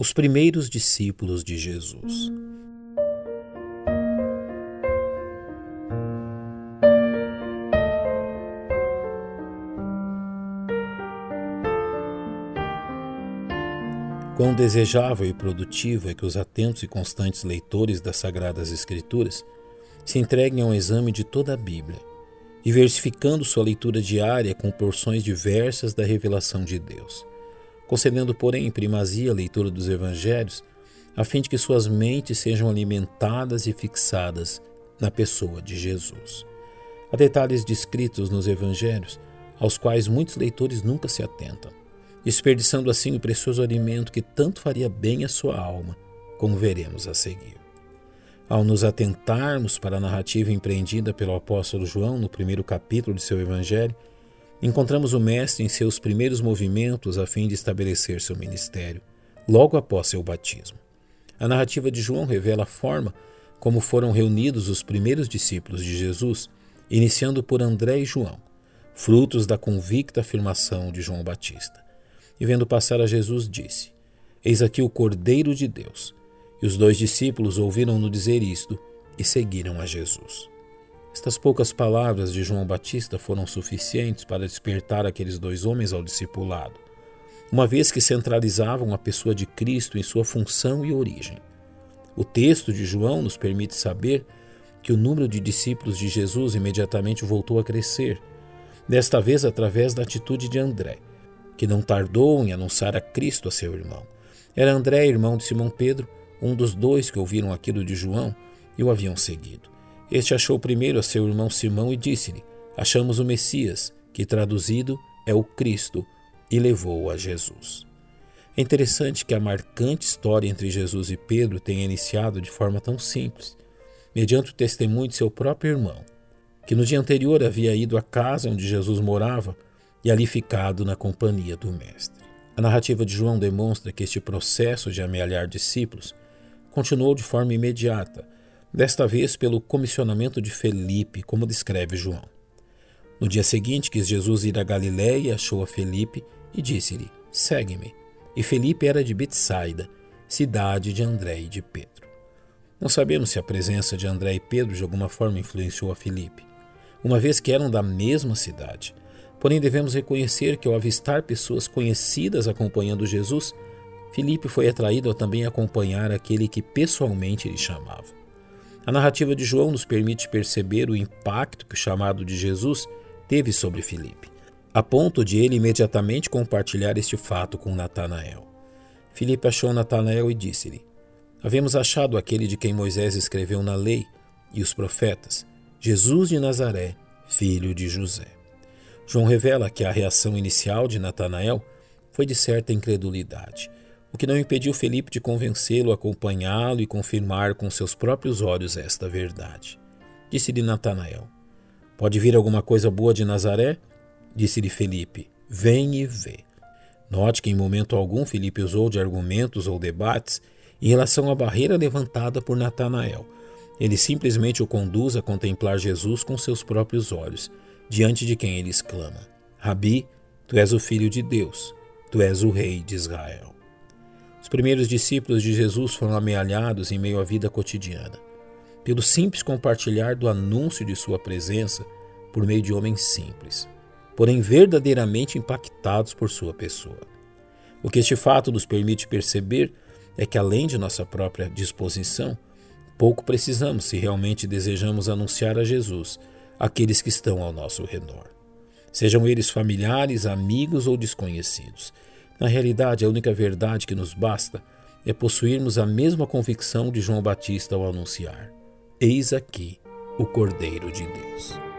os primeiros discípulos de Jesus. Quão desejável e produtivo é que os atentos e constantes leitores das Sagradas Escrituras se entreguem ao exame de toda a Bíblia, diversificando sua leitura diária com porções diversas da revelação de Deus concedendo, porém, primazia à leitura dos evangelhos, a fim de que suas mentes sejam alimentadas e fixadas na pessoa de Jesus. Há detalhes descritos nos evangelhos aos quais muitos leitores nunca se atentam, desperdiçando assim o precioso alimento que tanto faria bem à sua alma, como veremos a seguir. Ao nos atentarmos para a narrativa empreendida pelo apóstolo João no primeiro capítulo de seu evangelho, Encontramos o Mestre em seus primeiros movimentos a fim de estabelecer seu ministério, logo após seu batismo. A narrativa de João revela a forma como foram reunidos os primeiros discípulos de Jesus, iniciando por André e João, frutos da convicta afirmação de João Batista. E vendo passar a Jesus, disse: Eis aqui o Cordeiro de Deus. E os dois discípulos ouviram-no dizer isto e seguiram a Jesus. Estas poucas palavras de João Batista foram suficientes para despertar aqueles dois homens ao discipulado, uma vez que centralizavam a pessoa de Cristo em sua função e origem. O texto de João nos permite saber que o número de discípulos de Jesus imediatamente voltou a crescer, desta vez através da atitude de André, que não tardou em anunciar a Cristo a seu irmão. Era André, irmão de Simão Pedro, um dos dois que ouviram aquilo de João e o haviam seguido. Este achou primeiro a seu irmão Simão e disse-lhe: Achamos o Messias, que traduzido é o Cristo, e levou-o a Jesus. É interessante que a marcante história entre Jesus e Pedro tenha iniciado de forma tão simples, mediante o testemunho de seu próprio irmão, que no dia anterior havia ido à casa onde Jesus morava e ali ficado na companhia do Mestre. A narrativa de João demonstra que este processo de amealhar discípulos continuou de forma imediata desta vez pelo comissionamento de Felipe, como descreve João. No dia seguinte, quis Jesus ir a Galiléia, achou a Felipe e disse-lhe: Segue-me. E Felipe era de Betsaida, cidade de André e de Pedro. Não sabemos se a presença de André e Pedro de alguma forma influenciou a Felipe, uma vez que eram da mesma cidade. Porém, devemos reconhecer que ao avistar pessoas conhecidas acompanhando Jesus, Felipe foi atraído a também acompanhar aquele que pessoalmente lhe chamava. A narrativa de João nos permite perceber o impacto que o chamado de Jesus teve sobre Filipe, a ponto de ele imediatamente compartilhar este fato com Natanael. Filipe achou Natanael e disse-lhe: Havemos achado aquele de quem Moisés escreveu na lei e os profetas, Jesus de Nazaré, filho de José. João revela que a reação inicial de Natanael foi de certa incredulidade o que não impediu Felipe de convencê-lo a acompanhá-lo e confirmar com seus próprios olhos esta verdade. Disse-lhe Natanael: Pode vir alguma coisa boa de Nazaré? Disse-lhe Felipe: Vem e vê. Note que em momento algum Felipe usou de argumentos ou debates em relação à barreira levantada por Natanael. Ele simplesmente o conduz a contemplar Jesus com seus próprios olhos, diante de quem ele exclama: Rabi, tu és o filho de Deus, tu és o rei de Israel. Os primeiros discípulos de Jesus foram amealhados em meio à vida cotidiana, pelo simples compartilhar do anúncio de sua presença por meio de homens simples, porém verdadeiramente impactados por sua pessoa. O que este fato nos permite perceber é que, além de nossa própria disposição, pouco precisamos se realmente desejamos anunciar a Jesus aqueles que estão ao nosso redor. Sejam eles familiares, amigos ou desconhecidos, na realidade, a única verdade que nos basta é possuirmos a mesma convicção de João Batista ao anunciar: Eis aqui o Cordeiro de Deus.